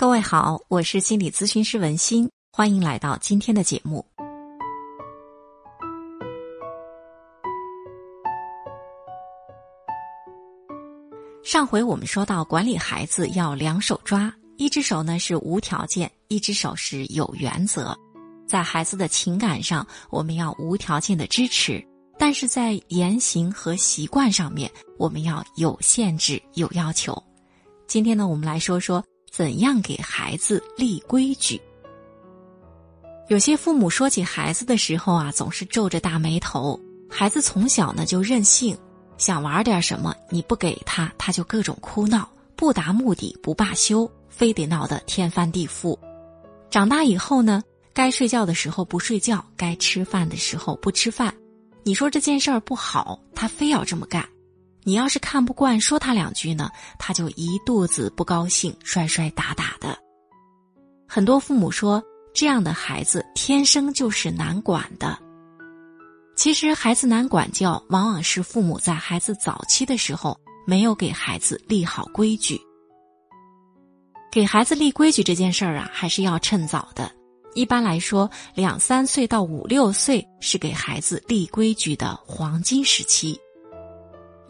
各位好，我是心理咨询师文心，欢迎来到今天的节目。上回我们说到，管理孩子要两手抓，一只手呢是无条件，一只手是有原则。在孩子的情感上，我们要无条件的支持，但是在言行和习惯上面，我们要有限制、有要求。今天呢，我们来说说。怎样给孩子立规矩？有些父母说起孩子的时候啊，总是皱着大眉头。孩子从小呢就任性，想玩点什么，你不给他，他就各种哭闹，不达目的不罢休，非得闹得天翻地覆。长大以后呢，该睡觉的时候不睡觉，该吃饭的时候不吃饭。你说这件事儿不好，他非要这么干。你要是看不惯，说他两句呢，他就一肚子不高兴，摔摔打打的。很多父母说，这样的孩子天生就是难管的。其实，孩子难管教，往往是父母在孩子早期的时候没有给孩子立好规矩。给孩子立规矩这件事儿啊，还是要趁早的。一般来说，两三岁到五六岁是给孩子立规矩的黄金时期。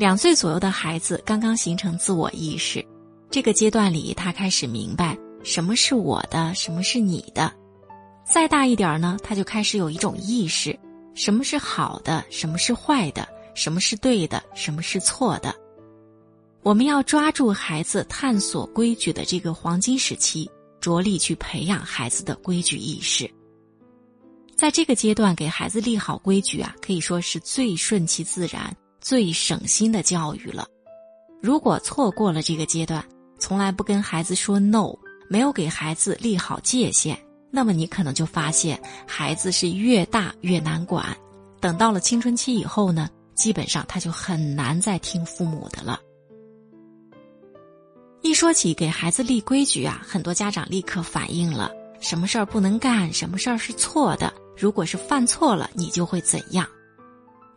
两岁左右的孩子刚刚形成自我意识，这个阶段里，他开始明白什么是我的，什么是你的。再大一点呢，他就开始有一种意识，什么是好的，什么是坏的，什么是对的，什么是错的。我们要抓住孩子探索规矩的这个黄金时期，着力去培养孩子的规矩意识。在这个阶段，给孩子立好规矩啊，可以说是最顺其自然。最省心的教育了。如果错过了这个阶段，从来不跟孩子说 no，没有给孩子立好界限，那么你可能就发现孩子是越大越难管。等到了青春期以后呢，基本上他就很难再听父母的了。一说起给孩子立规矩啊，很多家长立刻反应了：什么事儿不能干，什么事儿是错的，如果是犯错了，你就会怎样？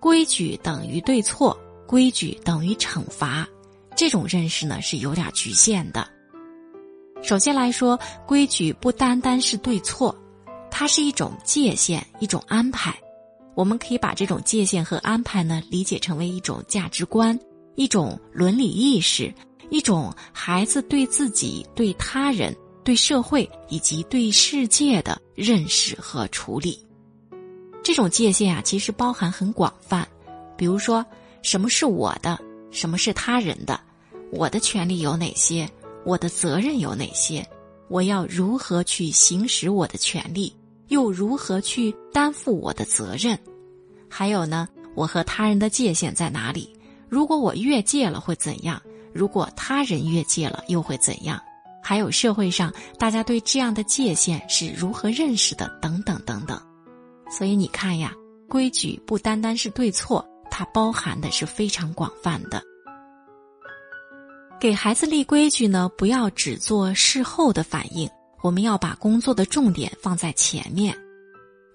规矩等于对错，规矩等于惩罚，这种认识呢是有点局限的。首先来说，规矩不单单是对错，它是一种界限，一种安排。我们可以把这种界限和安排呢理解成为一种价值观，一种伦理意识，一种孩子对自己、对他人、对社会以及对世界的认识和处理。这种界限啊，其实包含很广泛，比如说，什么是我的，什么是他人的，我的权利有哪些，我的责任有哪些，我要如何去行使我的权利，又如何去担负我的责任？还有呢，我和他人的界限在哪里？如果我越界了会怎样？如果他人越界了又会怎样？还有社会上大家对这样的界限是如何认识的？等等等等。所以你看呀，规矩不单单是对错，它包含的是非常广泛的。给孩子立规矩呢，不要只做事后的反应，我们要把工作的重点放在前面。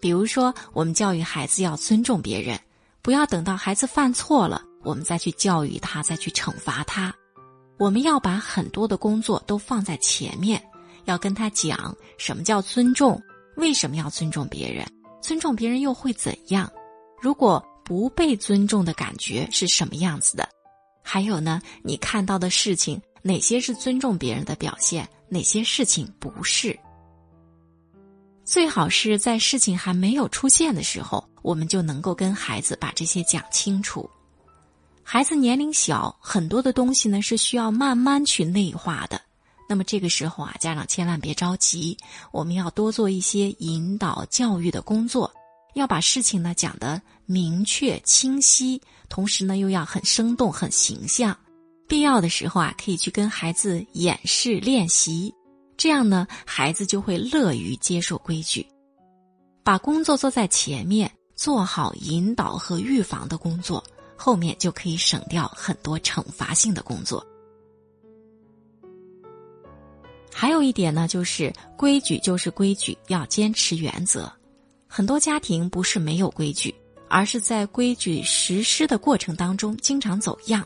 比如说，我们教育孩子要尊重别人，不要等到孩子犯错了，我们再去教育他，再去惩罚他。我们要把很多的工作都放在前面，要跟他讲什么叫尊重，为什么要尊重别人。尊重别人又会怎样？如果不被尊重的感觉是什么样子的？还有呢？你看到的事情，哪些是尊重别人的表现？哪些事情不是？最好是在事情还没有出现的时候，我们就能够跟孩子把这些讲清楚。孩子年龄小，很多的东西呢是需要慢慢去内化的。那么这个时候啊，家长千万别着急，我们要多做一些引导教育的工作，要把事情呢讲得明确清晰，同时呢又要很生动、很形象。必要的时候啊，可以去跟孩子演示练习，这样呢，孩子就会乐于接受规矩。把工作做在前面，做好引导和预防的工作，后面就可以省掉很多惩罚性的工作。还有一点呢，就是规矩就是规矩，要坚持原则。很多家庭不是没有规矩，而是在规矩实施的过程当中经常走样。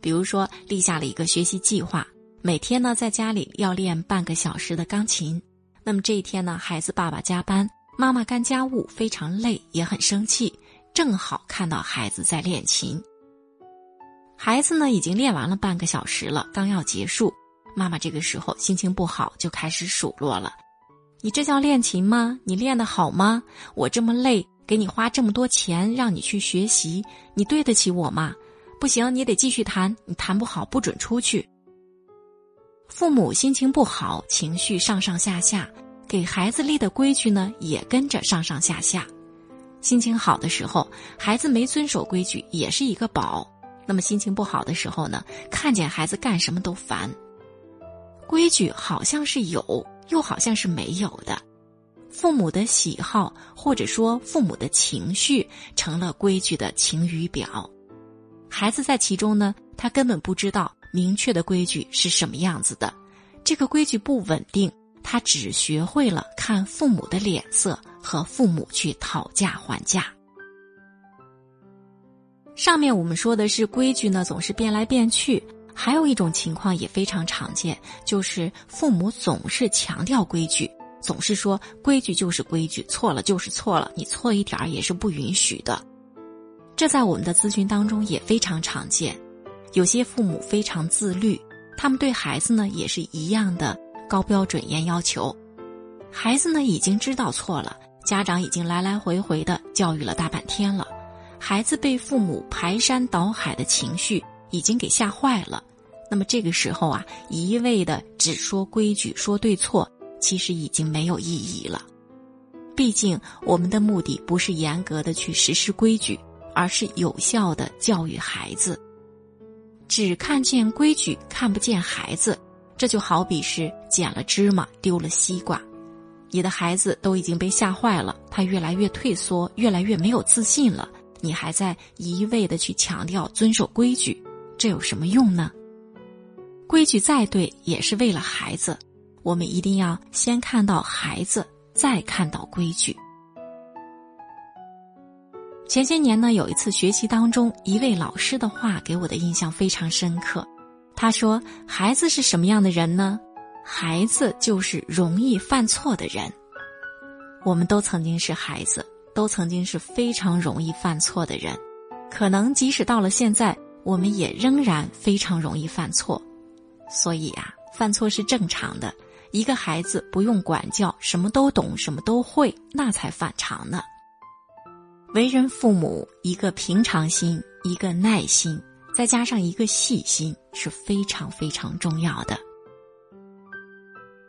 比如说，立下了一个学习计划，每天呢在家里要练半个小时的钢琴。那么这一天呢，孩子爸爸加班，妈妈干家务非常累，也很生气。正好看到孩子在练琴，孩子呢已经练完了半个小时了，刚要结束，妈妈这个时候心情不好，就开始数落了：“你这叫练琴吗？你练得好吗？我这么累，给你花这么多钱让你去学习，你对得起我吗？不行，你得继续弹，你弹不好不准出去。”父母心情不好，情绪上上下下，给孩子立的规矩呢也跟着上上下下。心情好的时候，孩子没遵守规矩也是一个宝；那么心情不好的时候呢，看见孩子干什么都烦。规矩好像是有，又好像是没有的。父母的喜好或者说父母的情绪成了规矩的晴雨表，孩子在其中呢，他根本不知道明确的规矩是什么样子的。这个规矩不稳定，他只学会了看父母的脸色。和父母去讨价还价。上面我们说的是规矩呢，总是变来变去。还有一种情况也非常常见，就是父母总是强调规矩，总是说规矩就是规矩，错了就是错了，你错一点儿也是不允许的。这在我们的咨询当中也非常常见。有些父母非常自律，他们对孩子呢也是一样的高标准严要求，孩子呢已经知道错了。家长已经来来回回的教育了大半天了，孩子被父母排山倒海的情绪已经给吓坏了。那么这个时候啊，一味的只说规矩、说对错，其实已经没有意义了。毕竟我们的目的不是严格的去实施规矩，而是有效的教育孩子。只看见规矩，看不见孩子，这就好比是捡了芝麻丢了西瓜。你的孩子都已经被吓坏了，他越来越退缩，越来越没有自信了。你还在一味的去强调遵守规矩，这有什么用呢？规矩再对，也是为了孩子。我们一定要先看到孩子，再看到规矩。前些年呢，有一次学习当中，一位老师的话给我的印象非常深刻。他说：“孩子是什么样的人呢？”孩子就是容易犯错的人，我们都曾经是孩子，都曾经是非常容易犯错的人，可能即使到了现在，我们也仍然非常容易犯错。所以啊，犯错是正常的。一个孩子不用管教，什么都懂，什么都会，那才反常呢。为人父母，一个平常心，一个耐心，再加上一个细心，是非常非常重要的。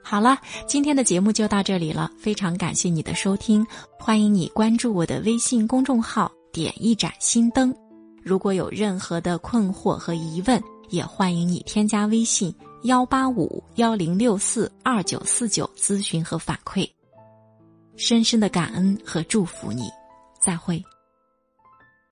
好了，今天的节目就到这里了，非常感谢你的收听，欢迎你关注我的微信公众号“点一盏心灯”。如果有任何的困惑和疑问，也欢迎你添加微信幺八五幺零六四二九四九咨询和反馈。深深的感恩和祝福你，再会。